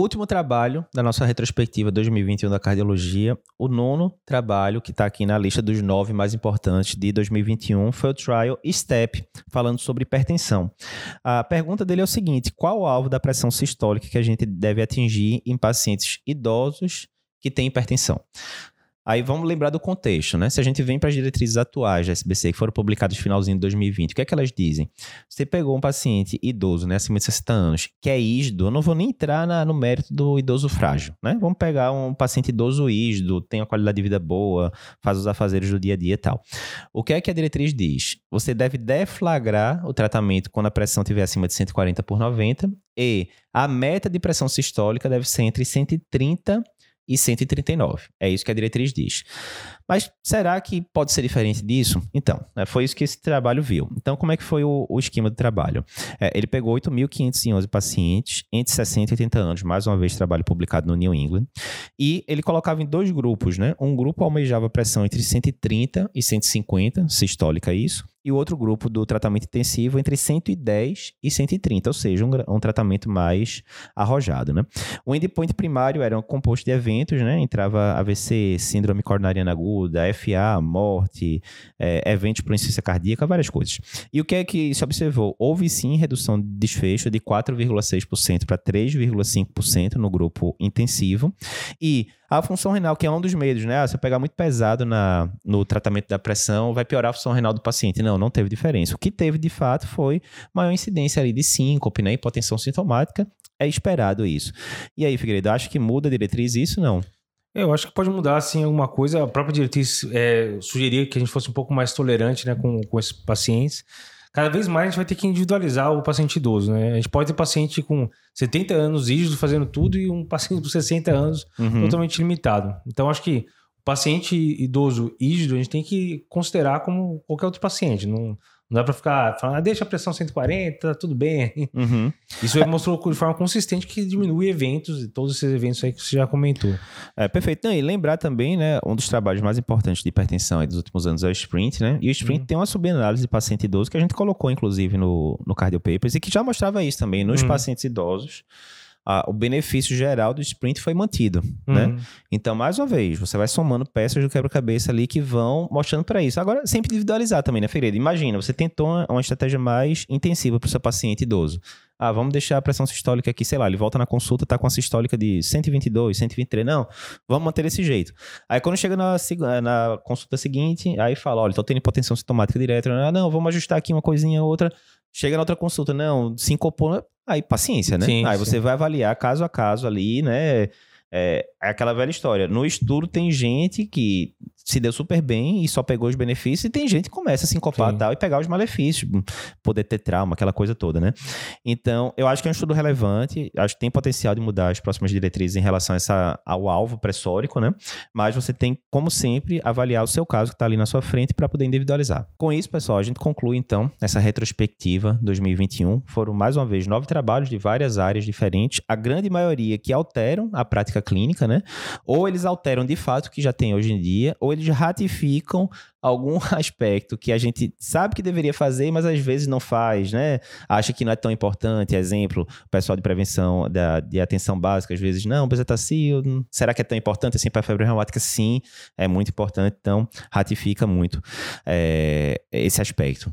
último trabalho da nossa retrospectiva 2021 da cardiologia, o nono trabalho que está aqui na lista dos nove mais importantes de 2021 foi o Trial STEP, falando sobre hipertensão. A pergunta dele é o seguinte: qual o alvo da pressão sistólica que a gente deve atingir em pacientes idosos que têm hipertensão? Aí vamos lembrar do contexto, né? Se a gente vem para as diretrizes atuais da SBC, que foram publicadas no finalzinho de 2020, o que é que elas dizem? Você pegou um paciente idoso, né, acima de 60 anos, que é ígido, eu não vou nem entrar na, no mérito do idoso frágil, né? Vamos pegar um paciente idoso ígido, tem uma qualidade de vida boa, faz os afazeres do dia a dia e tal. O que é que a diretriz diz? Você deve deflagrar o tratamento quando a pressão estiver acima de 140 por 90 e a meta de pressão sistólica deve ser entre 130 e 139. É isso que a diretriz diz. Mas será que pode ser diferente disso? Então, né, foi isso que esse trabalho viu. Então, como é que foi o, o esquema do trabalho? É, ele pegou 8.511 pacientes entre 60 e 80 anos, mais uma vez trabalho publicado no New England, e ele colocava em dois grupos, né? Um grupo almejava pressão entre 130 e 150, sistólica isso, e o outro grupo do tratamento intensivo entre 110 e 130, ou seja, um, um tratamento mais arrojado, né? O endpoint primário era um composto de eventos, né? Entrava AVC, síndrome coronariana aguda, FA, morte, é, eventos por insuficiência cardíaca, várias coisas. E o que é que se observou? Houve sim redução de desfecho de 4,6% para 3,5% no grupo intensivo e a função renal, que é um dos medos, né? Ah, se eu pegar muito pesado na, no tratamento da pressão, vai piorar a função renal do paciente. Não, não teve diferença. O que teve, de fato, foi maior incidência ali de síncope, né? Hipotensão sintomática. É esperado isso. E aí, Figueiredo, acho que muda a diretriz isso? Não. Eu acho que pode mudar, assim, alguma coisa. A própria diretriz é, sugeria que a gente fosse um pouco mais tolerante, né, com, com esses pacientes cada vez mais a gente vai ter que individualizar o paciente idoso, né? A gente pode ter paciente com 70 anos rígido fazendo tudo e um paciente com 60 anos uhum. totalmente limitado. Então, acho que o paciente idoso rígido a gente tem que considerar como qualquer outro paciente. Não, não dá para ficar falando, ah, deixa a pressão 140, tá tudo bem. Uhum. Isso mostrou de forma consistente que diminui eventos, e todos esses eventos aí que você já comentou. É, perfeito. Não, e lembrar também, né, um dos trabalhos mais importantes de hipertensão dos últimos anos é o sprint, né? E o sprint uhum. tem uma subanálise de paciente idoso que a gente colocou, inclusive, no, no Cardio Papers e que já mostrava isso também nos uhum. pacientes idosos a, o benefício geral do sprint foi mantido, né? uhum. né? Então, mais uma vez, você vai somando peças do quebra-cabeça ali que vão mostrando para isso. Agora, sempre individualizar também, né, Figueiredo? Imagina, você tentou uma, uma estratégia mais intensiva para o seu paciente idoso. Ah, vamos deixar a pressão sistólica aqui, sei lá, ele volta na consulta, tá com a sistólica de 122, 123. Não, vamos manter desse jeito. Aí quando chega na, na consulta seguinte, aí fala, olha, tô tendo hipotensão sintomática direta. Ah, não, vamos ajustar aqui uma coisinha ou outra. Chega na outra consulta, não, sincopou, aí paciência, né? Sim, aí sim. você vai avaliar caso a caso ali, né? É, é aquela velha história. No estudo tem gente que se deu super bem e só pegou os benefícios, e tem gente que começa a se encopar tal, e pegar os malefícios, poder ter trauma, aquela coisa toda, né? Então, eu acho que é um estudo relevante, acho que tem potencial de mudar as próximas diretrizes em relação a essa, ao alvo pressórico, né? Mas você tem, como sempre, avaliar o seu caso que está ali na sua frente para poder individualizar. Com isso, pessoal, a gente conclui então essa retrospectiva 2021. Foram mais uma vez nove trabalhos de várias áreas diferentes, a grande maioria que alteram a prática clínica, né? Ou eles alteram de fato o que já tem hoje em dia, ou eles ratificam algum aspecto que a gente sabe que deveria fazer, mas às vezes não faz, né? Acha que não é tão importante. Exemplo, o pessoal de prevenção da, de atenção básica, às vezes, não, bezetacil, será que é tão importante assim para a febre reumática? Sim, é muito importante, então ratifica muito é, esse aspecto.